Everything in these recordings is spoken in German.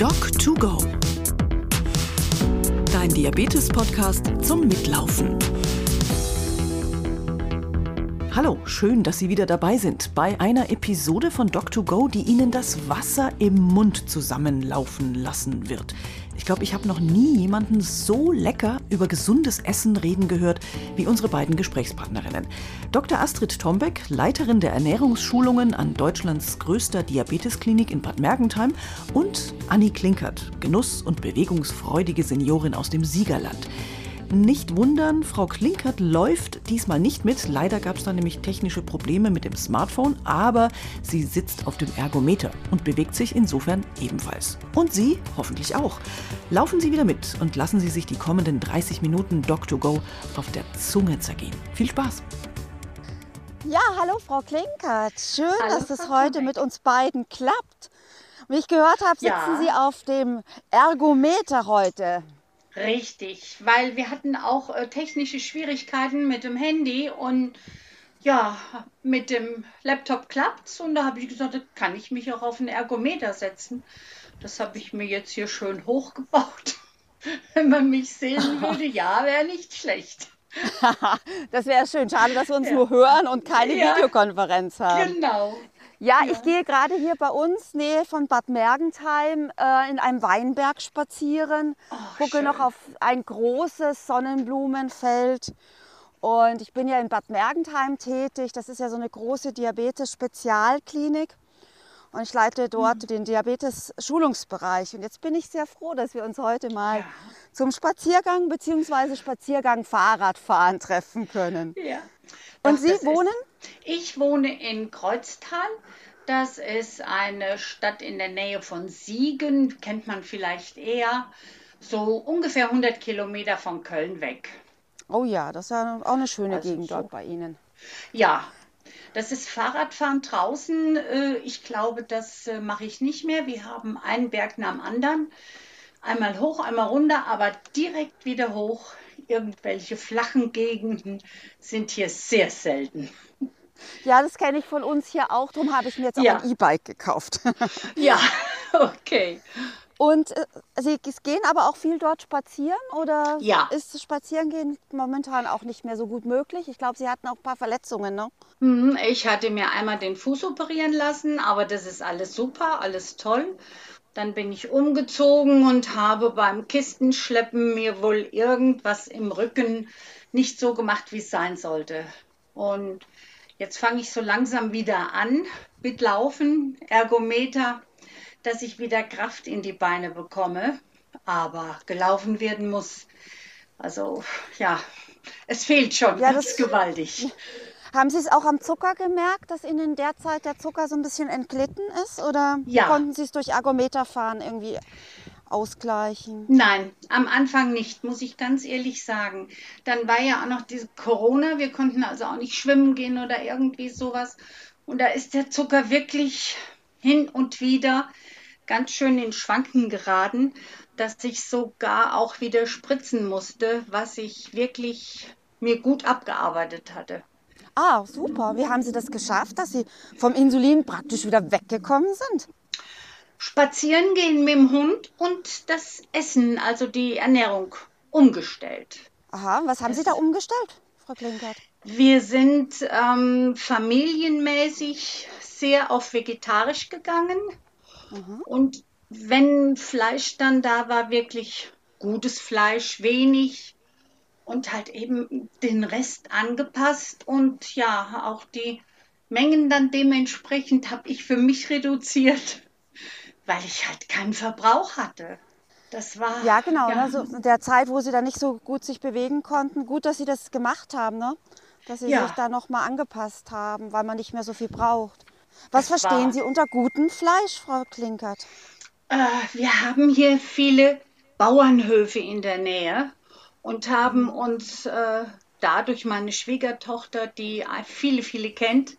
Doc2Go. Dein Diabetes-Podcast zum Mitlaufen. Hallo, schön, dass Sie wieder dabei sind bei einer Episode von Doc2Go, die Ihnen das Wasser im Mund zusammenlaufen lassen wird. Ich glaube, ich habe noch nie jemanden so lecker über gesundes Essen reden gehört wie unsere beiden Gesprächspartnerinnen. Dr. Astrid Tombeck, Leiterin der Ernährungsschulungen an Deutschlands größter Diabetesklinik in Bad Mergentheim und Annie Klinkert, Genuss- und bewegungsfreudige Seniorin aus dem Siegerland. Nicht wundern, Frau Klinkert läuft diesmal nicht mit. Leider gab es da nämlich technische Probleme mit dem Smartphone, aber sie sitzt auf dem Ergometer und bewegt sich insofern ebenfalls. Und Sie hoffentlich auch. Laufen Sie wieder mit und lassen Sie sich die kommenden 30 Minuten Doc2Go auf der Zunge zergehen. Viel Spaß! Ja, hallo Frau Klinkert. Schön, Hallo, dass es heute mit uns beiden klappt. Wie ich gehört habe, sitzen Ja. Sie auf dem Ergometer heute. Richtig, weil wir hatten auch äh, technische Schwierigkeiten mit dem Handy und ja, mit dem Laptop klappt's und da habe ich gesagt, da kann ich mich auch auf den Ergometer setzen. Das habe ich mir jetzt hier schön hochgebaut. Wenn man mich sehen würde, ja, wäre nicht schlecht. das wäre schön. Schade, dass wir uns Ja. nur hören und keine Ja. Videokonferenz haben. Genau. Ja, Ja. ich gehe gerade hier bei uns, Nähe von Bad Mergentheim, äh, in einem Weinberg spazieren. Ach, gucke schön. noch auf ein großes Sonnenblumenfeld. Und ich bin ja in Bad Mergentheim tätig. Das ist ja so eine große Diabetes-Spezialklinik. Und ich leite dort den Diabetes-Schulungsbereich. Und jetzt bin ich sehr froh, dass wir uns heute mal Ja. zum Spaziergang bzw. Spaziergang Fahrradfahren treffen können. Ja. Und Doch, Sie das ist- wohnen? Ich wohne in Kreuztal. Das ist eine Stadt in der Nähe von Siegen, kennt man vielleicht eher, so ungefähr 100 Kilometer von Köln weg. Oh ja, das ist ja auch eine schöne Also Gegend so. dort bei Ihnen. Ja, das ist Fahrradfahren draußen. Äh, Ich glaube, das äh, mache ich nicht mehr. Wir haben einen Berg nach dem anderen. Einmal hoch, einmal runter, aber direkt wieder hoch. Irgendwelche flachen Gegenden sind hier sehr selten. Ja, das kenne ich von uns hier auch. Darum habe ich mir jetzt auch Ja. ein E-Bike gekauft. Ja, okay. Und äh, Sie gehen aber auch viel dort spazieren oder Ja. ist das Spazierengehen momentan auch nicht mehr so gut möglich? Ich glaube, Sie hatten auch ein paar Verletzungen, ne? Hm, Ich hatte mir einmal den Fuß operieren lassen, aber das ist alles super, alles toll. Dann bin ich umgezogen und habe beim Kistenschleppen mir wohl irgendwas im Rücken nicht so gemacht, wie es sein sollte. Und jetzt fange ich so langsam wieder an mit Laufen, Ergometer, dass ich wieder Kraft in die Beine bekomme. Aber gelaufen werden muss. Also ja, es fehlt schon Ja, ganz das- gewaltig. Haben Sie es auch am Zucker gemerkt, dass Ihnen derzeit der Zucker so ein bisschen entglitten ist? Oder Ja. konnten Sie es durch Ergometerfahren irgendwie ausgleichen? Nein, am Anfang nicht, muss ich ganz ehrlich sagen. Dann war ja auch noch diese Corona, wir konnten also auch nicht schwimmen gehen oder irgendwie sowas. Und da ist der Zucker wirklich hin und wieder ganz schön in Schwanken geraten, dass ich sogar auch wieder spritzen musste, was ich wirklich mir gut abgearbeitet hatte. Ah, super. Wie haben Sie das geschafft, dass Sie vom Insulin praktisch wieder weggekommen sind? Spazieren gehen mit dem Hund und das Essen, also die Ernährung, umgestellt. Aha, was haben Sie da umgestellt, Frau Klinkert? Wir sind ähm, familienmäßig sehr auf vegetarisch gegangen. Und wenn Fleisch dann da war, wirklich gutes Fleisch, wenig und halt eben den Rest angepasst und ja, auch die Mengen dann dementsprechend habe ich für mich reduziert, weil ich halt keinen Verbrauch hatte. Das war Ja, genau. ja, Ne? So der Zeit, wo Sie da nicht so gut sich bewegen konnten. Gut, dass Sie das gemacht haben, ne? dass Sie Ja. sich da nochmal angepasst haben, weil man nicht mehr so viel braucht. Was Das verstehen war- Sie unter gutem Fleisch, Frau Klinkert? Äh, wir haben hier viele Bauernhöfe in der Nähe und haben uns äh, dadurch meine Schwiegertochter, die viele, viele kennt,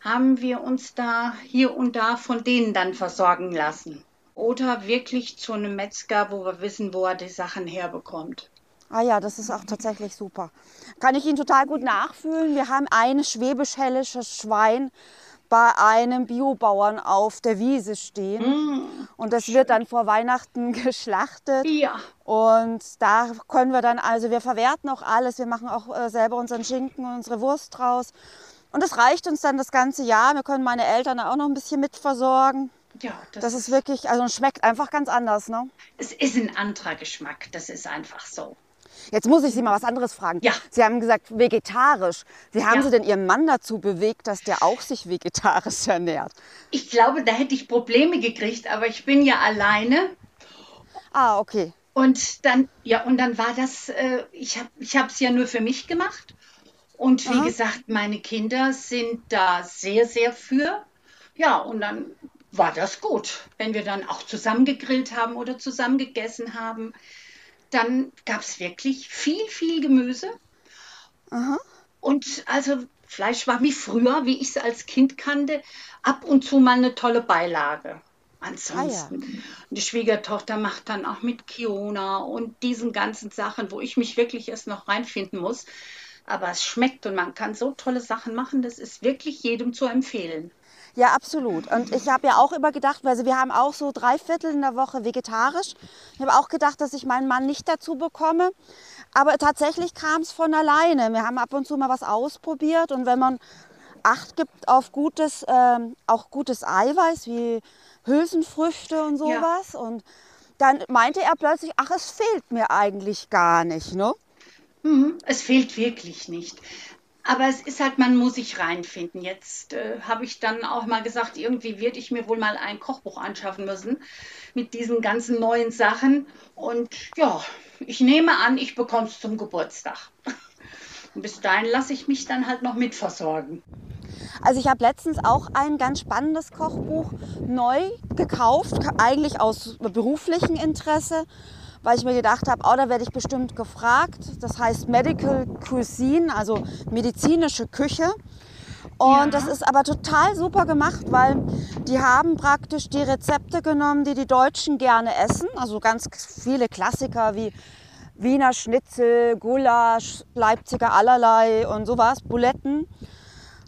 haben wir uns da hier und da von denen dann versorgen lassen. Oder wirklich zu einem Metzger, wo wir wissen, wo er die Sachen herbekommt. Ah ja, das ist auch tatsächlich super. Kann ich Ihnen total gut nachfühlen. Wir haben ein schwäbisch-hellisches Schwein, bei einem Biobauern auf der Wiese stehen. Mm, Und das wird dann vor Weihnachten geschlachtet. ja, Und da können wir dann, also wir verwerten auch alles. Wir machen auch äh, selber unseren Schinken und unsere Wurst draus. Und das reicht uns dann das ganze Jahr. Wir können meine Eltern auch noch ein bisschen mitversorgen. ja, das, Das ist wirklich, also es schmeckt einfach ganz anders. Ne? es ist ein anderer Geschmack. Das ist einfach so. Jetzt muss ich Sie mal was anderes fragen. Ja. Sie haben gesagt vegetarisch. Wie haben Ja. Sie denn Ihren Mann dazu bewegt, dass der auch sich vegetarisch ernährt? Ich glaube, da hätte ich Probleme gekriegt, aber ich bin ja alleine. Ah, okay. Und dann, ja, und dann war das, äh, ich habe ich es ja nur für mich gemacht. Und wie Aha. gesagt, meine Kinder sind da sehr, sehr für. Ja, und dann war das gut. Wenn wir dann auch zusammen gegrillt haben oder zusammen gegessen haben, dann gab es wirklich viel, viel Gemüse. Und also Fleisch war wie früher, wie ich es als Kind kannte, ab und zu mal eine tolle Beilage. Ansonsten, die Schwiegertochter macht dann auch mit Kiona und diesen ganzen Sachen, wo ich mich wirklich erst noch reinfinden muss. Aber es schmeckt und man kann so tolle Sachen machen, das ist wirklich jedem zu empfehlen. Ja, absolut. Und ich habe ja auch immer gedacht, also wir haben auch so drei Viertel in der Woche vegetarisch. Ich habe auch gedacht, dass ich meinen Mann nicht dazu bekomme. Aber tatsächlich kam es von alleine. Wir haben ab und zu mal was ausprobiert. Und wenn man Acht gibt auf gutes, ähm, auch gutes Eiweiß wie Hülsenfrüchte und sowas. Und dann meinte er plötzlich, ach, es fehlt mir eigentlich gar nicht. Ne? Mhm, Es fehlt wirklich nicht. Aber es ist halt, man muss sich reinfinden. Jetzt äh, habe ich dann auch mal gesagt, irgendwie werde ich mir wohl mal ein Kochbuch anschaffen müssen mit diesen ganzen neuen Sachen. Und ja, ich nehme an, ich bekomme es zum Geburtstag. Und bis dahin lasse ich mich dann halt noch mitversorgen. Also ich habe letztens auch ein ganz spannendes Kochbuch neu gekauft, eigentlich aus beruflichem Interesse, weil ich mir gedacht habe, oh, da werde ich bestimmt gefragt. Das heißt Medical Cuisine, also medizinische Küche. Und Ja. das ist aber total super gemacht, weil die haben praktisch die Rezepte genommen, die die Deutschen gerne essen. Also ganz viele Klassiker wie Wiener Schnitzel, Gulasch, Leipziger allerlei und sowas, Buletten.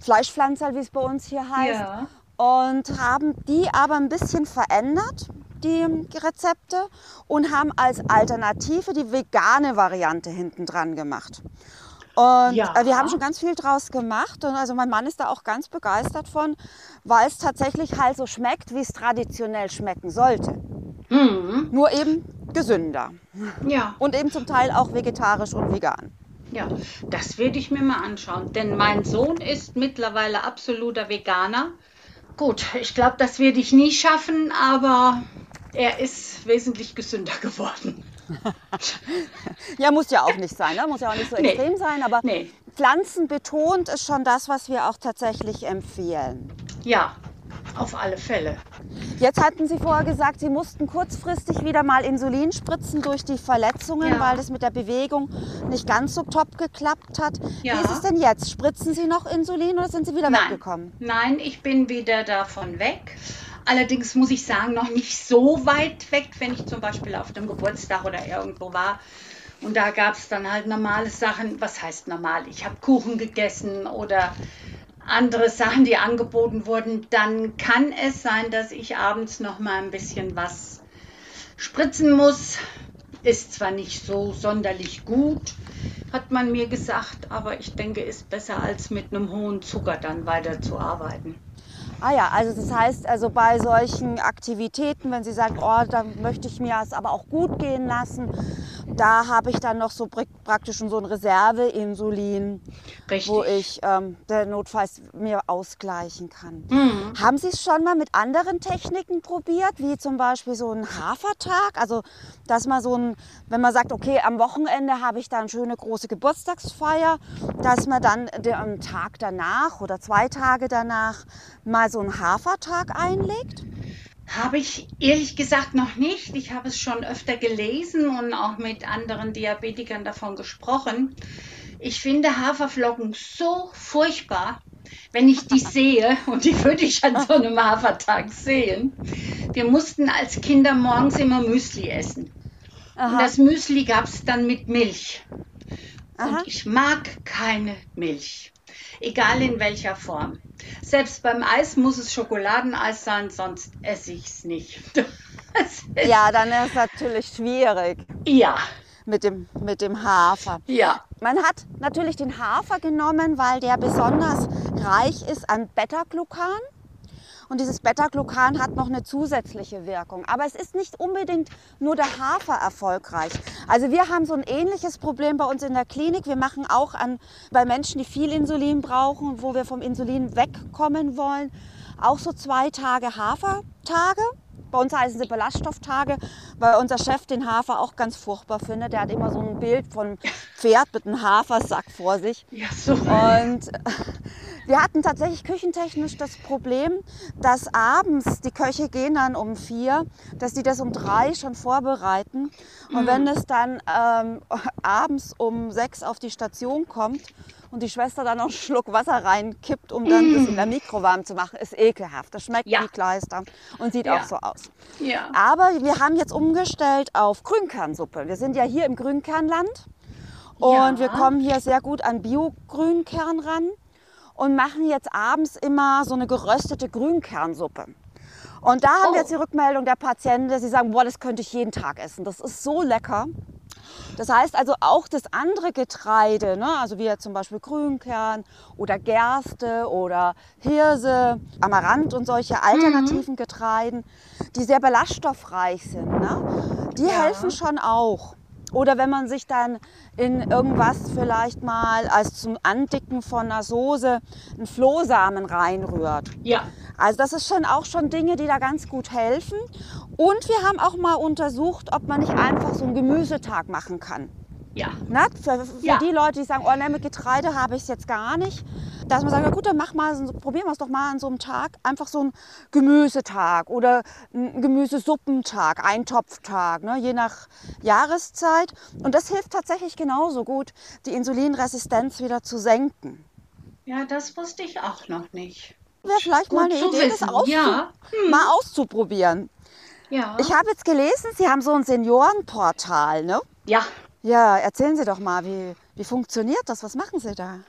Fleischpflanzer, wie es bei uns hier heißt. Ja. Und haben die aber ein bisschen verändert, die Rezepte, und haben als Alternative die vegane Variante hinten dran gemacht. Und Ja. äh, wir haben schon ganz viel draus gemacht. Und also mein Mann ist da auch ganz begeistert von, weil es tatsächlich halt so schmeckt, wie es traditionell schmecken sollte. Mhm. Nur eben gesünder. Ja, Und eben zum Teil auch vegetarisch und vegan. ja, das werde ich mir mal anschauen. Denn mein Sohn ist mittlerweile absoluter Veganer. Gut, ich glaube, das werde ich nie schaffen, aber er ist wesentlich gesünder geworden. Ja, muss ja auch nicht sein, ne? muss ja auch nicht so Nee. extrem sein, aber Nee. pflanzenbetont ist schon das, was wir auch tatsächlich empfehlen. Ja, auf alle Fälle. Jetzt hatten Sie vorher gesagt, Sie mussten kurzfristig wieder mal Insulin spritzen durch die Verletzungen, Ja. weil das mit der Bewegung nicht ganz so top geklappt hat. Ja. Wie ist es denn jetzt? Spritzen Sie noch Insulin oder sind Sie wieder Nein, weggekommen? nein, ich bin wieder davon weg. Allerdings muss ich sagen, noch nicht so weit weg, wenn ich zum Beispiel auf dem Geburtstag oder irgendwo war. Und da gab es dann halt normale Sachen. Was heißt normal? Ich habe Kuchen gegessen oder andere Sachen, die angeboten wurden. Dann kann es sein, dass ich abends noch mal ein bisschen was spritzen muss. Ist zwar nicht so sonderlich gut, hat man mir gesagt, aber ich denke, ist besser als mit einem hohen Zucker dann weiterzuarbeiten. Ah ja, also das heißt, also bei solchen Aktivitäten, wenn Sie sagen, oh, da möchte ich mir es aber auch gut gehen lassen, da habe ich dann noch so prak- praktisch so ein Reserveinsulin, wo ich ähm, der notfalls mir ausgleichen kann. Mhm. Haben Sie es schon mal mit anderen Techniken probiert, wie zum Beispiel so ein Hafertag? Also, dass man so ein, wenn man sagt, okay, am Wochenende habe ich da eine schöne große Geburtstagsfeier, dass man dann den am Tag danach oder zwei Tage danach mal so einen Hafertag einlegt? Habe ich ehrlich gesagt noch nicht. Ich habe es schon öfter gelesen und auch mit anderen Diabetikern davon gesprochen. Ich finde Haferflocken so furchtbar, wenn ich die sehe, und die würde ich an so einem Hafertag sehen. Wir mussten als Kinder morgens immer Müsli essen. Und Aha. das Müsli gab es dann mit Milch. Aha. Und ich mag keine Milch. Egal in welcher Form. Selbst beim Eis muss es Schokoladeneis sein, sonst esse ich es nicht. Ja, dann ist es natürlich schwierig Ja, mit dem, mit dem Hafer. ja, Man hat natürlich den Hafer genommen, weil der besonders reich ist an Beta-Glucan. Und dieses Beta-Glucan hat noch eine zusätzliche Wirkung. Aber es ist nicht unbedingt nur der Hafer erfolgreich. Also wir haben so ein ähnliches Problem bei uns in der Klinik. Wir machen auch an, bei Menschen, die viel Insulin brauchen, wo wir vom Insulin wegkommen wollen, auch so zwei Tage Hafertage. Bei uns heißen sie Ballaststofftage, weil unser Chef den Hafer auch ganz furchtbar findet. Der hat immer so ein Bild von Pferd mit einem Hafersack vor sich. ja, so. Und wir hatten tatsächlich küchentechnisch das Problem, dass abends die Köche gehen dann um vier, dass die das um drei schon vorbereiten. Und wenn es dann ähm, abends um sechs auf die Station kommt und die Schwester dann noch einen Schluck Wasser reinkippt, um dann das in der Mikro warm zu machen, ist ekelhaft. Das schmeckt Ja. wie Kleister und sieht Ja. auch so aus. Ja, Aber wir haben jetzt umgestellt auf Grünkernsuppe. Wir sind ja hier im Grünkernland und Ja. wir kommen hier sehr gut an Bio-Grünkern ran und machen jetzt abends immer so eine geröstete Grünkernsuppe. Und da haben Oh. wir jetzt die Rückmeldung der Patienten, dass sie sagen, boah, das könnte ich jeden Tag essen. Das ist so lecker. Das heißt also auch das andere Getreide, ne? also wie zum Beispiel Grünkern oder Gerste oder Hirse, Amaranth und solche alternativen Getreiden, die sehr ballaststoffreich sind, ne? die Ja. helfen schon auch. Oder wenn man sich dann in irgendwas vielleicht mal als zum Andicken von einer Soße einen Flohsamen reinrührt. ja, Also das ist schon auch schon Dinge, die da ganz gut helfen. Und wir haben auch mal untersucht, ob man nicht einfach so einen Gemüsetag machen kann. Ja, Na, für für Ja. die Leute, die sagen, oh ne, mit Getreide habe ich es jetzt gar nicht. Dass man sagt, na gut, dann mach mal, so- probieren wir es doch mal an so einem Tag. Einfach so einen Gemüsetag oder einen Gemüsesuppentag, Eintopftag, ne, je nach Jahreszeit. Und das hilft tatsächlich genauso gut, die Insulinresistenz wieder zu senken. ja, das wusste ich auch noch nicht. Wäre vielleicht mal Gut eine zu Idee, das wissen. auszu Ja. mal auszuprobieren. Ja, Ich habe jetzt gelesen, Sie haben so ein Seniorenportal, ne? ja. Ja, erzählen Sie doch mal, wie, wie funktioniert das? Was machen Sie da?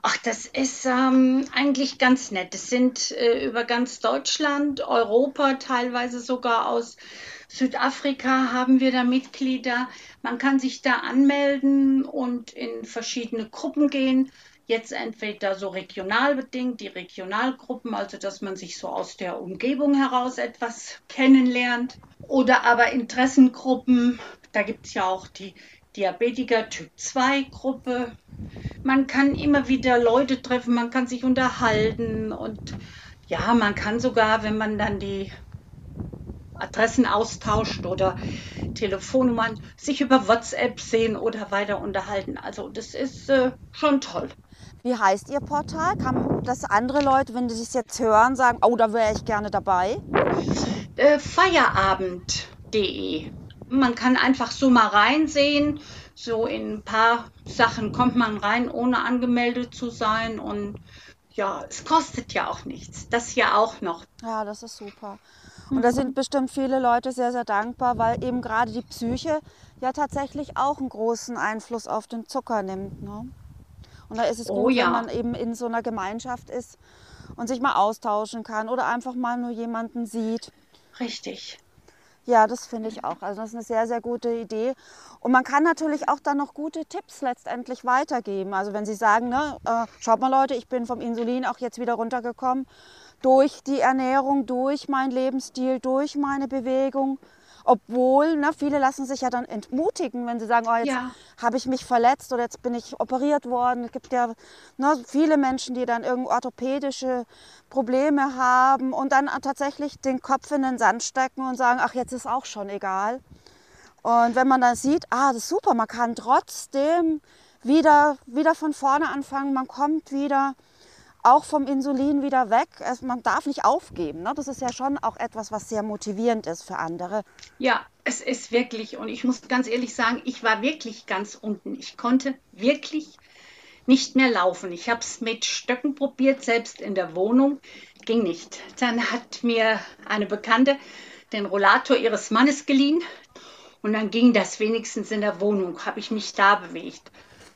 Ach, das ist ähm, eigentlich ganz nett. Es sind äh, über ganz Deutschland, Europa, teilweise sogar aus Südafrika haben wir da Mitglieder. Man kann sich da anmelden und in verschiedene Gruppen gehen. Jetzt entweder so regional bedingt, die Regionalgruppen, also dass man sich so aus der Umgebung heraus etwas kennenlernt. Oder aber Interessengruppen. Da gibt es ja auch die Diabetiker Typ 2 Gruppe. Man kann immer wieder Leute treffen, man kann sich unterhalten und ja, man kann sogar, wenn man dann die Adressen austauscht oder Telefonnummern, sich über WhatsApp sehen oder weiter unterhalten. Also das ist äh, schon toll. Wie heißt Ihr Portal? Kann das andere Leute, wenn die es jetzt hören, sagen, oh, da wäre ich gerne dabei? Äh, Feierabend.de. Man kann einfach so mal reinsehen. So in ein paar Sachen kommt man rein, ohne angemeldet zu sein. Und ja, es kostet ja auch nichts. Das ja auch noch. Ja, das ist super. Und da sind bestimmt viele Leute sehr, sehr dankbar, weil eben gerade die Psyche ja tatsächlich auch einen großen Einfluss auf den Zucker nimmt. Ne? Und da ist es Oh gut, ja. wenn man eben in so einer Gemeinschaft ist und sich mal austauschen kann oder einfach mal nur jemanden sieht. Richtig. Ja, das finde ich auch. Also das ist eine sehr, sehr gute Idee. Und man kann natürlich auch dann noch gute Tipps letztendlich weitergeben. Also wenn Sie sagen, ne, äh, schaut mal Leute, ich bin vom Insulin auch jetzt wieder runtergekommen durch die Ernährung, durch meinen Lebensstil, durch meine Bewegung. Obwohl, ne, viele lassen sich ja dann entmutigen, wenn sie sagen, oh, jetzt Ja. habe ich mich verletzt oder jetzt bin ich operiert worden. Es gibt ja ne, viele Menschen, die dann irgend orthopädische Probleme haben und dann tatsächlich den Kopf in den Sand stecken und sagen, ach, jetzt ist auch schon egal. Und wenn man dann sieht, ah, das ist super, man kann trotzdem wieder, wieder von vorne anfangen, man kommt wieder auch vom Insulin wieder weg. Es, man darf nicht aufgeben. Ne? Das ist ja schon auch etwas, was sehr motivierend ist für andere. Ja, es ist wirklich, und ich muss ganz ehrlich sagen, ich war wirklich ganz unten. Ich konnte wirklich nicht mehr laufen. Ich habe es mit Stöcken probiert, selbst in der Wohnung. Ging nicht. Dann hat mir eine Bekannte den Rollator ihres Mannes geliehen und dann ging das wenigstens in der Wohnung, habe ich mich da bewegt.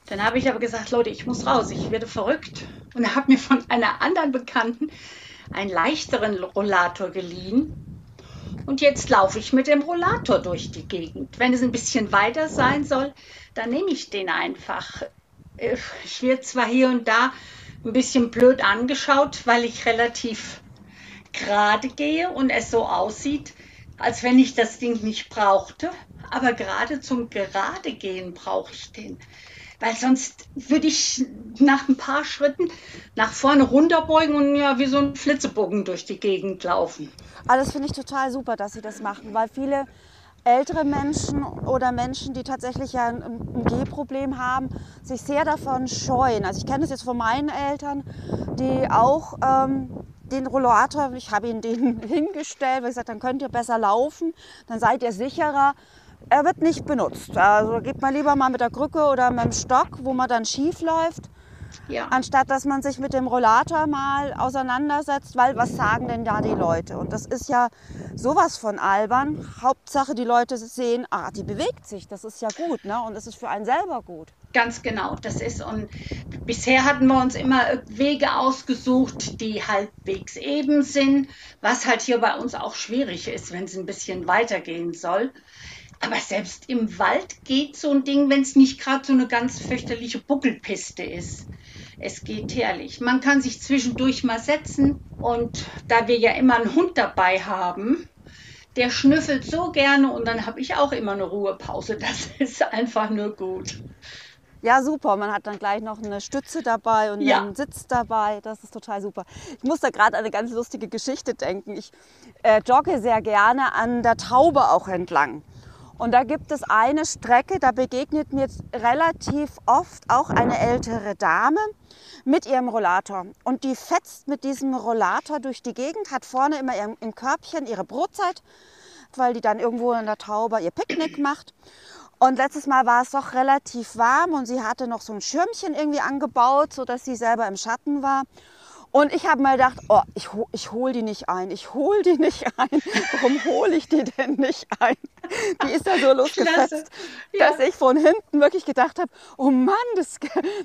Dann habe ich aber gesagt, Leute, ich muss raus, ich werde verrückt. Und habe mir von einer anderen Bekannten einen leichteren Rollator geliehen. Und jetzt laufe ich mit dem Rollator durch die Gegend. Wenn es ein bisschen weiter sein soll, dann nehme ich den einfach. Äh, ich werde zwar hier und da ein bisschen blöd angeschaut, weil ich relativ gerade gehe und es so aussieht, als wenn ich das Ding nicht brauchte. Aber gerade zum gerade gehen brauche ich den. Weil sonst würde ich nach ein paar Schritten nach vorne runterbeugen und ja wie so ein Flitzebogen durch die Gegend laufen. Aber das finde ich total super, dass Sie das machen, weil viele ältere Menschen oder Menschen, die tatsächlich ein, ein Gehproblem haben, sich sehr davon scheuen. Also ich kenne das jetzt von meinen Eltern, die auch ähm, den Rollator, ich habe ihnen den hingestellt, weil ich gesagt, dann könnt ihr besser laufen, dann seid ihr sicherer. Er wird nicht benutzt. Also geht man lieber mal mit der Krücke oder mit dem Stock, wo man dann schief läuft. Ja. Anstatt dass man sich mit dem Rollator mal auseinandersetzt, weil was sagen denn da die Leute? Und das ist ja sowas von albern. Hauptsache die Leute sehen, ah, die bewegt sich, das ist ja gut, ne? Und es ist für einen selber gut. Ganz genau, das ist und bisher hatten wir uns immer Wege ausgesucht, die halbwegs eben sind, was halt hier bei uns auch schwierig ist, wenn es ein bisschen weitergehen soll. Aber selbst im Wald geht so ein Ding, wenn es nicht gerade so eine ganz fürchterliche Buckelpiste ist. Es geht herrlich. Man kann sich zwischendurch mal setzen und da wir ja immer einen Hund dabei haben, der schnüffelt so gerne und dann habe ich auch immer eine Ruhepause. Das ist einfach nur gut. Ja, super. Man hat dann gleich noch eine Stütze dabei und ja. einen Sitz dabei. Das ist total super. Ich muss da gerade an eine ganz lustige Geschichte denken. Ich äh, jogge sehr gerne an der Taube auch entlang. Und da gibt es eine Strecke, da begegnet mir jetzt relativ oft auch eine ältere Dame mit ihrem Rollator. Und die fetzt mit diesem Rollator durch die Gegend, hat vorne immer im Körbchen ihre Brotzeit, weil die dann irgendwo in der Taube ihr Picknick macht. Und letztes Mal war es doch relativ warm und sie hatte noch so ein Schirmchen irgendwie angebaut, sodass sie selber im Schatten war. Und ich habe mal gedacht, oh, ich, ich hole die nicht ein, ich hole die nicht ein. Warum hole ich die denn nicht ein? Die ist ja so losgefetzt, ja. dass ich von hinten wirklich gedacht habe, oh Mann, das,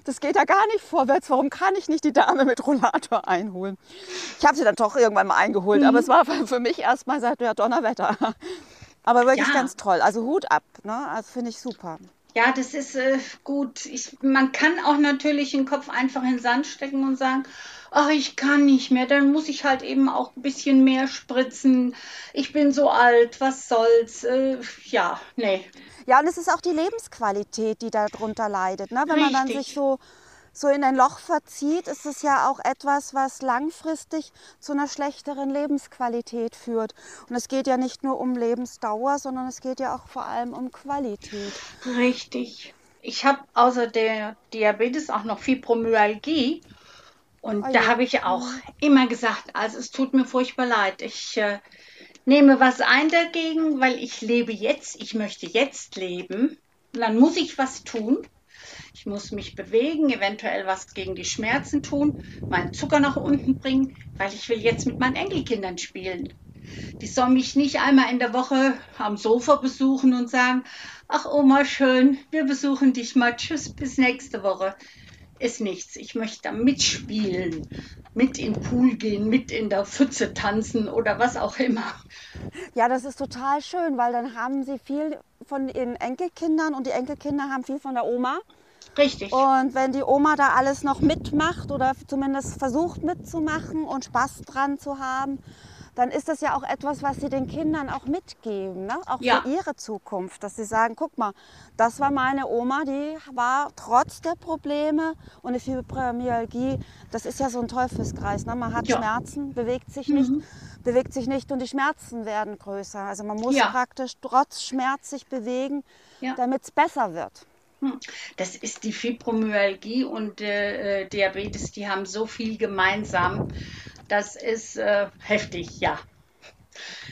das geht ja gar nicht vorwärts. Warum kann ich nicht die Dame mit Rollator einholen? Ich habe sie dann doch irgendwann mal eingeholt, mhm. aber es war für mich erstmal seit ja, Donnerwetter. Aber wirklich ja. ganz toll. Also Hut ab, ne? Also finde ich super. Ja, das ist äh, gut. Ich, man kann auch natürlich den Kopf einfach in den Sand stecken und sagen, ach, ich kann nicht mehr, dann muss ich halt eben auch ein bisschen mehr spritzen. Ich bin so alt, was soll's? Äh, ja, nee. Ja, und es ist auch die Lebensqualität, die darunter leidet. Ne? Wenn Richtig. man dann sich so so in ein Loch verzieht, ist es ja auch etwas, was langfristig zu einer schlechteren Lebensqualität führt. Und es geht ja nicht nur um Lebensdauer, sondern es geht ja auch vor allem um Qualität. Richtig. Ich habe außer der Diabetes auch noch Fibromyalgie. Und oh da ja. habe ich auch immer gesagt, also es tut mir furchtbar leid. Ich äh, nehme was ein dagegen, weil ich lebe jetzt, ich möchte jetzt leben. Und dann muss ich was tun. Ich muss mich bewegen, eventuell was gegen die Schmerzen tun, meinen Zucker nach unten bringen, weil ich will jetzt mit meinen Enkelkindern spielen. Die sollen mich nicht einmal in der Woche am Sofa besuchen und sagen, ach Oma, schön, wir besuchen dich mal, tschüss, bis nächste Woche. Ist nichts. Ich möchte da mitspielen, mit in den Pool gehen, mit in der Pfütze tanzen oder was auch immer. Ja, das ist total schön, weil dann haben sie viel von ihren Enkelkindern und die Enkelkinder haben viel von der Oma. Richtig. Und wenn die Oma da alles noch mitmacht oder zumindest versucht mitzumachen und Spaß dran zu haben, dann ist das ja auch etwas, was sie den Kindern auch mitgeben, ne? auch ja. für ihre Zukunft, dass sie sagen, guck mal, das war meine Oma, die war trotz der Probleme und eine Fibromyalgie, das ist ja so ein Teufelskreis. Ne? Man hat ja. Schmerzen, bewegt sich mhm. nicht, bewegt sich nicht und die Schmerzen werden größer. Also man muss ja. praktisch trotz Schmerz sich bewegen, damit es besser wird. Das ist die Fibromyalgie und äh, Diabetes, die haben so viel gemeinsam. Das ist äh, heftig, ja.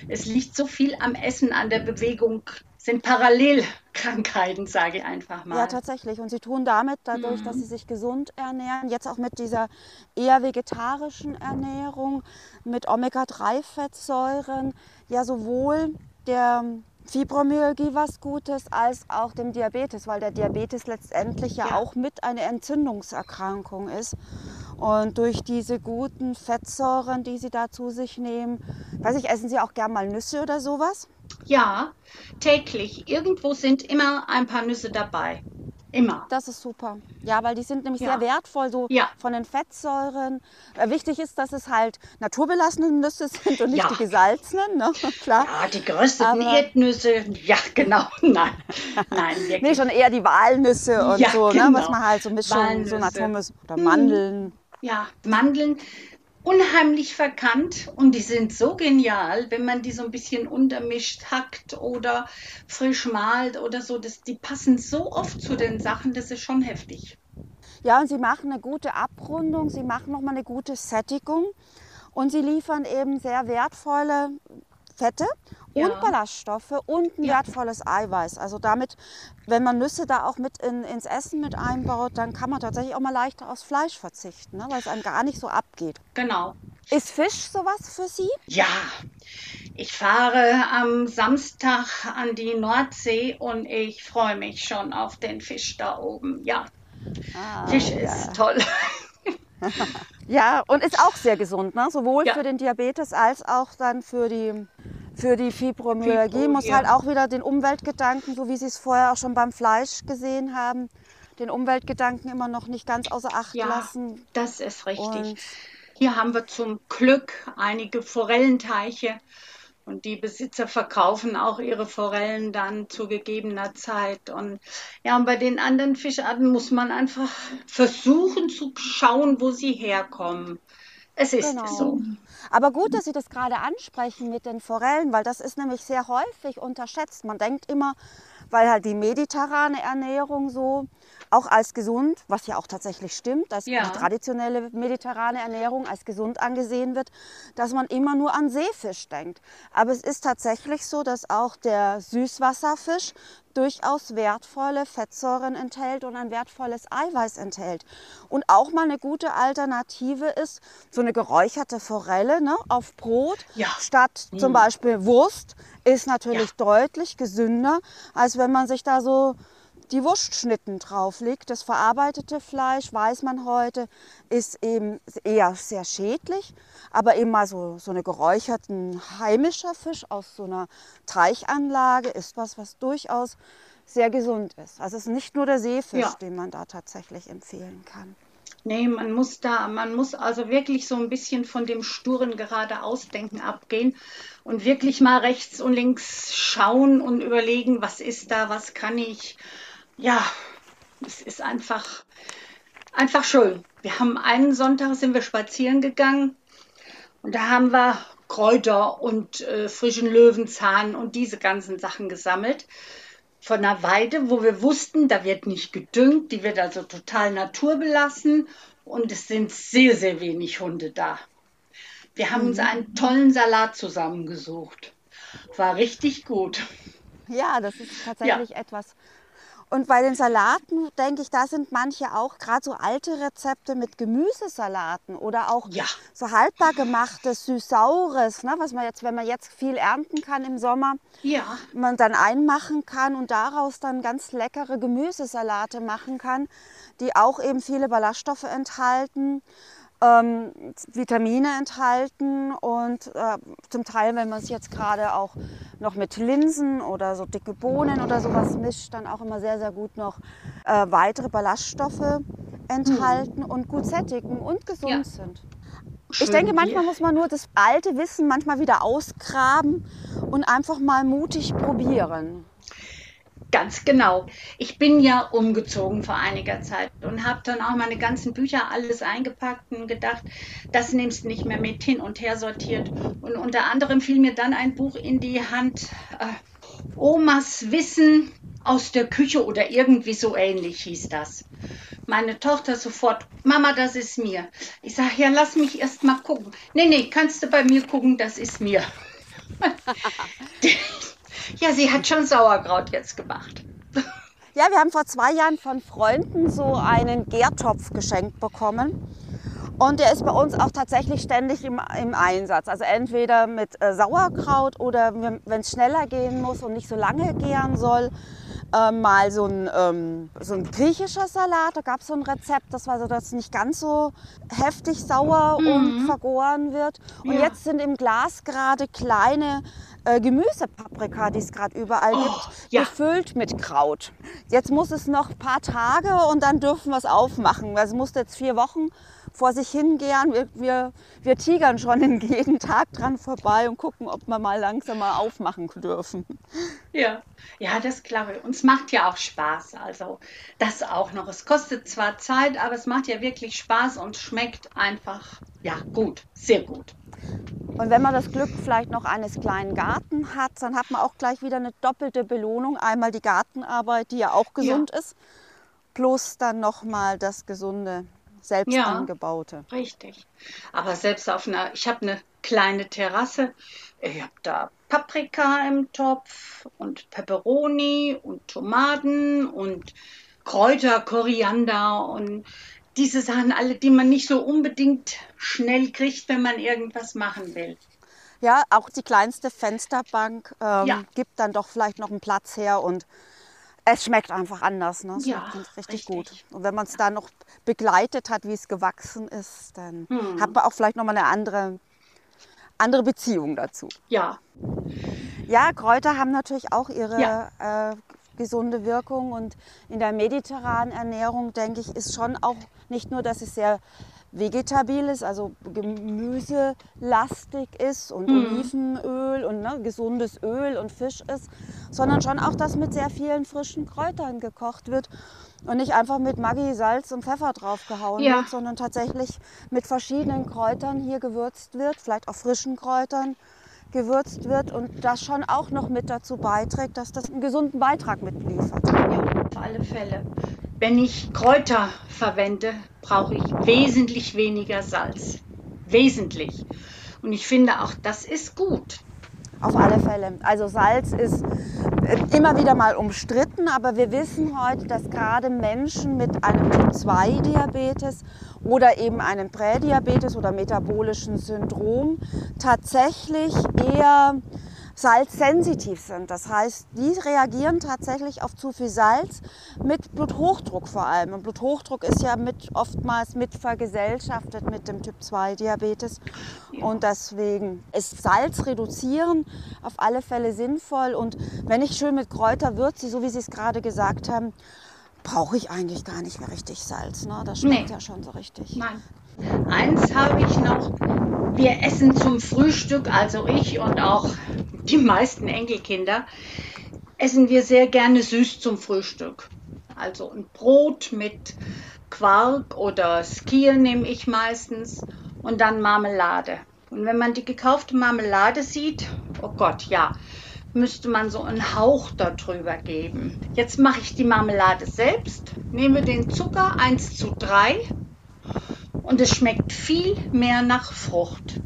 Es liegt so viel am Essen, an der Bewegung, sind Parallelkrankheiten, sage ich einfach mal. Ja, tatsächlich. Und sie tun damit, dadurch, mhm. dass sie sich gesund ernähren, jetzt auch mit dieser eher vegetarischen Ernährung, mit Omega-3-Fettsäuren, ja sowohl der Fibromyalgie was Gutes als auch dem Diabetes, weil der Diabetes letztendlich ja, ja. auch mit einer Entzündungserkrankung ist. Und durch diese guten Fettsäuren, die sie da zu sich nehmen, weiß ich, essen sie auch gern mal Nüsse oder sowas? Ja, täglich. Irgendwo sind immer ein paar Nüsse dabei. Immer. Das ist super. Ja, weil die sind nämlich Ja. sehr wertvoll, so Ja. von den Fettsäuren. Äh, Wichtig ist, dass es halt naturbelassene Nüsse sind und nicht Ja. die gesalzenen, ne? Klar. Ja, die gerösteten Aber- Erdnüsse. Ja, genau. Nein. Nein, wirklich. Nee, schon eher die Walnüsse und so, ne? genau. was man halt so Mischung, so. Hm. Naturnüsse oder Mandeln. Ja, Mandeln unheimlich verkannt und die sind so genial, wenn man die so ein bisschen untermischt, hackt oder frisch malt oder so. Das, die passen so oft zu den Sachen, das ist schon heftig. Ja, und sie machen eine gute Abrundung, sie machen nochmal eine gute Sättigung und sie liefern eben sehr wertvolle Fette und Ja. Ballaststoffe und ein Ja. wertvolles Eiweiß. Also damit, wenn man Nüsse da auch mit in, ins Essen mit einbaut, dann kann man tatsächlich auch mal leichter aufs Fleisch verzichten, ne? weil es einem gar nicht so abgeht. Genau. Ist Fisch sowas für Sie? Ja, ich fahre am Samstag an die Nordsee und ich freue mich schon auf den Fisch da oben. Ja, Fisch ist toll. Ja, und ist auch sehr gesund, ne? sowohl Ja. für den Diabetes als auch dann für die, für die Fibromyalgie. Fibro, Muss ja. halt auch wieder den Umweltgedanken, so wie Sie es vorher auch schon beim Fleisch gesehen haben, den Umweltgedanken immer noch nicht ganz außer Acht Ja, lassen. das ist richtig. Und Hier haben wir zum Glück einige Forellenteiche und die Besitzer verkaufen auch ihre Forellen dann zu gegebener Zeit. Und ja, und bei den anderen Fischarten muss man einfach versuchen zu schauen, wo sie herkommen. Es ist Genau. so. Aber gut, dass Sie das gerade ansprechen mit den Forellen, weil das ist nämlich sehr häufig unterschätzt. Man denkt immer, weil halt die mediterrane Ernährung so auch als gesund, was ja auch tatsächlich stimmt, dass Ja. die traditionelle mediterrane Ernährung als gesund angesehen wird, dass man immer nur an Seefisch denkt. Aber es ist tatsächlich so, dass auch der Süßwasserfisch durchaus wertvolle Fettsäuren enthält und ein wertvolles Eiweiß enthält. Und auch mal eine gute Alternative ist so eine geräucherte Forelle ne, auf Brot Ja. statt zum Beispiel Wurst ist natürlich Ja. deutlich gesünder, als wenn man sich da so die Wurstschnitten drauflegt. Das verarbeitete Fleisch, weiß man heute, ist eben eher sehr schädlich. Aber eben mal so, so eine geräucherten heimischer Fisch aus so einer Teichanlage ist was, was durchaus sehr gesund ist. Also es ist nicht nur der Seefisch, Ja. den man da tatsächlich empfehlen kann. Nee, man muss da, man muss also wirklich so ein bisschen von dem sturen geradeausdenken abgehen und wirklich mal rechts und links schauen und überlegen, was ist da, was kann ich. Ja, es ist einfach, einfach schön. Wir haben einen Sonntag sind wir spazieren gegangen und da haben wir Kräuter und äh, frischen Löwenzahn und diese ganzen Sachen gesammelt von einer Weide, wo wir wussten, da wird nicht gedüngt, die wird also total naturbelassen und es sind sehr, sehr wenig Hunde da. Wir haben uns einen tollen Salat zusammengesucht. War richtig gut. Ja, das ist tatsächlich etwas. Und bei den Salaten, denke ich, da sind manche auch, gerade so alte Rezepte mit Gemüsesalaten oder auch Ja. so haltbar gemachtes, süß-saures, ne, was man jetzt, wenn man jetzt viel ernten kann im Sommer, Ja, man dann einmachen kann und daraus dann ganz leckere Gemüsesalate machen kann, die auch eben viele Ballaststoffe enthalten, ähm, Vitamine enthalten und äh, zum Teil, wenn man es jetzt gerade auch noch mit Linsen oder so dicke Bohnen oder sowas mischt, dann auch immer sehr, sehr gut noch äh, weitere Ballaststoffe enthalten und gut sättigen und gesund Ja. sind. Ich schön denke, hier. manchmal muss man nur das alte Wissen manchmal wieder ausgraben und einfach mal mutig probieren. Ganz genau. Ich bin ja umgezogen vor einiger Zeit und habe dann auch meine ganzen Bücher alles eingepackt und gedacht, das nimmst du nicht mehr mit hin und her sortiert. Und unter anderem fiel mir dann ein Buch in die Hand, äh, Omas Wissen aus der Küche oder irgendwie so ähnlich hieß das. Meine Tochter sofort, Mama, das ist mir. Ich sage, ja, lass mich erst mal gucken. Nee, nee, kannst du bei mir gucken, das ist mir. ja, sie hat schon Sauerkraut jetzt gemacht. Ja, wir haben vor zwei Jahren von Freunden so einen Gärtopf geschenkt bekommen. Und der ist bei uns auch tatsächlich ständig im, im Einsatz. Also entweder mit äh, Sauerkraut oder wenn es schneller gehen muss und nicht so lange gären soll, äh, mal so ein, ähm, so ein griechischer Salat. Da gab es so ein Rezept, das war so, dass es nicht ganz so heftig sauer mhm. und vergoren wird. Und ja. jetzt sind im Glas gerade kleine äh, Gemüsepaprika, die es gerade überall oh, gibt, ja. gefüllt mit Kraut. Jetzt muss es noch ein paar Tage und dann dürfen wir es aufmachen. Also es musste jetzt vier Wochen vor sich hingehen. Wir, wir, wir tigern schon jeden Tag dran vorbei und gucken, ob wir mal langsam mal aufmachen dürfen. Ja, ja, das glaube ich. Uns macht ja auch Spaß. Also das auch noch. Es kostet zwar Zeit, aber es macht ja wirklich Spaß und schmeckt einfach, ja, gut, sehr gut. Und wenn man das Glück vielleicht noch eines kleinen Garten hat, dann hat man auch gleich wieder eine doppelte Belohnung. Einmal die Gartenarbeit, die ja auch gesund ja. ist, plus dann nochmal das gesunde selbst ja, angebaute. Richtig. Aber selbst auf einer, ich habe eine kleine Terrasse, ich habe da Paprika im Topf und Peperoni und Tomaten und Kräuter, Koriander und diese Sachen alle, die man nicht so unbedingt schnell kriegt, wenn man irgendwas machen will. Ja, auch die kleinste Fensterbank ähm, ja. gibt dann doch vielleicht noch einen Platz her und es schmeckt einfach anders. Ne? Es ja, schmeckt richtig, richtig, gut. Und wenn man es da noch begleitet hat, wie es gewachsen ist, dann hm. hat man auch vielleicht nochmal eine andere, andere Beziehung dazu. Ja. Ja, Kräuter haben natürlich auch ihre ja. äh, gesunde Wirkung und in der mediterranen Ernährung, denke ich, ist schon auch nicht nur, dass es sehr vegetabil ist, also gemüselastig ist und mhm. Olivenöl und ne, gesundes Öl und Fisch ist, sondern schon auch, dass mit sehr vielen frischen Kräutern gekocht wird und nicht einfach mit Maggi, Salz und Pfeffer draufgehauen ja. wird, sondern tatsächlich mit verschiedenen Kräutern hier gewürzt wird, vielleicht auch frischen Kräutern gewürzt wird und das schon auch noch mit dazu beiträgt, dass das einen gesunden Beitrag mitliefert. Ja, auf alle Fälle. Wenn ich Kräuter verwende, brauche ich wesentlich weniger Salz. Wesentlich. Und ich finde auch, das ist gut. Auf alle Fälle. Also Salz ist immer wieder mal umstritten, aber wir wissen heute, dass gerade Menschen mit einem Typ-2-Diabetes oder eben einem Prädiabetes oder metabolischen Syndrom tatsächlich eher salzsensitiv sind. Das heißt, die reagieren tatsächlich auf zu viel Salz mit Bluthochdruck vor allem. Und Bluthochdruck ist ja mit, oftmals mit vergesellschaftet mit dem Typ-2-Diabetes. Und deswegen ist Salz reduzieren auf alle Fälle sinnvoll. Und wenn ich schön mit Kräuter würze, so wie Sie es gerade gesagt haben, brauche ich eigentlich gar nicht mehr richtig Salz. Ne? Das schmeckt nee. ja schon so richtig. Nein. Eins habe ich noch. Wir essen zum Frühstück, also ich und auch die meisten Enkelkinder, essen wir sehr gerne süß zum Frühstück. Also ein Brot mit Quark oder Skier nehme ich meistens und dann Marmelade. Und wenn man die gekaufte Marmelade sieht, oh Gott, ja, müsste man so einen Hauch darüber geben. Jetzt mache ich die Marmelade selbst, nehme den Zucker 1 zu 3 und es schmeckt viel mehr nach Frucht.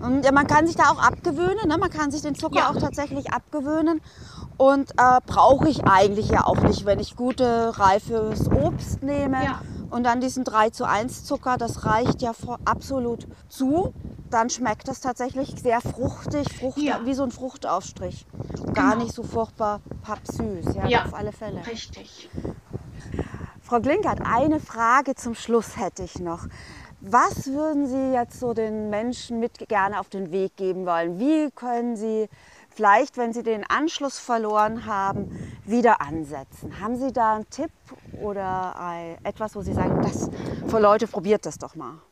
Und ja, man kann sich da auch abgewöhnen, ne? man kann sich den Zucker ja. auch tatsächlich abgewöhnen. Und äh, brauche ich eigentlich ja auch nicht, wenn ich gute reifes Obst nehme. Ja. Und dann diesen 3 zu 1 Zucker, das reicht ja absolut zu. Dann schmeckt es tatsächlich sehr fruchtig, Frucht, ja. wie so ein Fruchtaufstrich. Genau. Gar nicht so furchtbar pappsüß, ja, ja, auf alle Fälle. Richtig. Frau Glinkert, eine Frage zum Schluss hätte ich noch. Was würden Sie jetzt so den Menschen mit gerne auf den Weg geben wollen? Wie können Sie vielleicht, wenn Sie den Anschluss verloren haben, wieder ansetzen? Haben Sie da einen Tipp oder etwas, wo Sie sagen, das für Leute probiert das doch mal?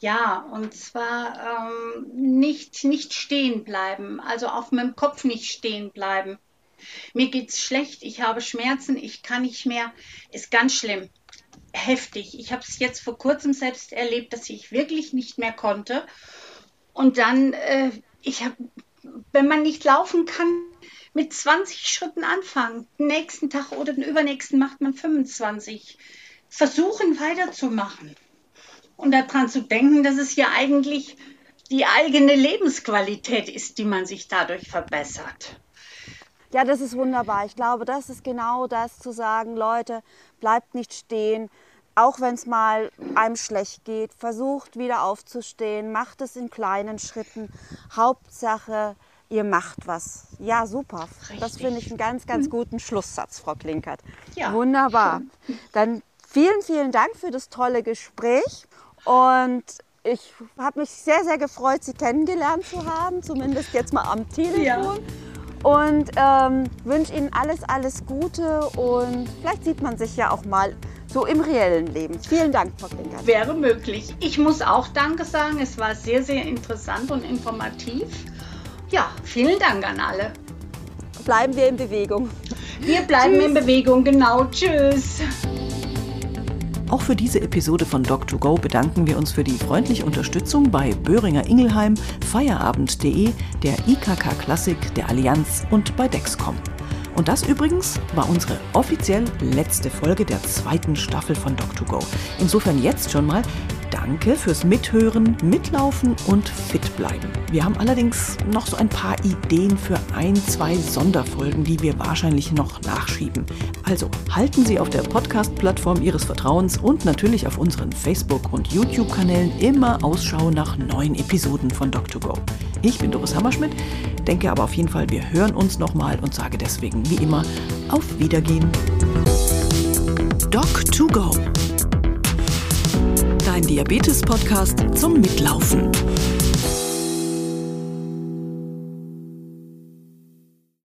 Ja, und zwar ähm, nicht, nicht stehen bleiben, also auf meinem Kopf nicht stehen bleiben. Mir geht's schlecht, ich habe Schmerzen, ich kann nicht mehr, ist ganz schlimm heftig. Ich habe es jetzt vor kurzem selbst erlebt, dass ich wirklich nicht mehr konnte. Und dann, äh, ich habe, wenn man nicht laufen kann, mit 20 Schritten anfangen. Den nächsten Tag oder den übernächsten macht man 25. Versuchen weiterzumachen. Und daran zu denken, dass es ja eigentlich die eigene Lebensqualität ist, die man sich dadurch verbessert. Ja, das ist wunderbar. Ich glaube, das ist genau das zu sagen, Leute, bleibt nicht stehen, auch wenn es mal einem schlecht geht, versucht wieder aufzustehen, macht es in kleinen Schritten. Hauptsache, ihr macht was. Ja, super. Richtig. Das finde ich einen ganz, ganz guten Schlusssatz, Frau Klinkert. Ja, Wunderbar. Dann vielen, vielen Dank für das tolle Gespräch und ich habe mich sehr, sehr gefreut, Sie kennengelernt zu haben, zumindest jetzt mal am Telefon. Ja. Und ähm, wünsche Ihnen alles, alles Gute und vielleicht sieht man sich ja auch mal so im reellen Leben. Vielen Dank, Frau Klinkert. Wäre möglich. Ich muss auch Danke sagen. Es war sehr, sehr interessant und informativ. Ja, vielen Dank an alle. Bleiben wir in Bewegung. Wir bleiben Tschüss. in Bewegung, genau. Tschüss. Auch für diese Episode von Doc2Go bedanken wir uns für die freundliche Unterstützung bei Böhringer Ingelheim, Feierabend.de, der IKK Klassik, der Allianz und bei Dexcom. Und das übrigens war unsere offiziell letzte Folge der zweiten Staffel von Doc2Go. Insofern jetzt schon mal Danke fürs Mithören, Mitlaufen und fit bleiben. Wir haben allerdings noch so ein paar Ideen für ein, zwei Sonderfolgen, die wir wahrscheinlich noch nachschieben. Also halten Sie auf der Podcast-Plattform Ihres Vertrauens und natürlich auf unseren Facebook- und YouTube-Kanälen immer Ausschau nach neuen Episoden von Doc2Go. Ich bin Doris Hammerschmidt, denke aber auf jeden Fall, wir hören uns nochmal und sage deswegen wie immer auf Wiedergehen. Doc2Go dein Diabetes-Podcast zum Mitlaufen.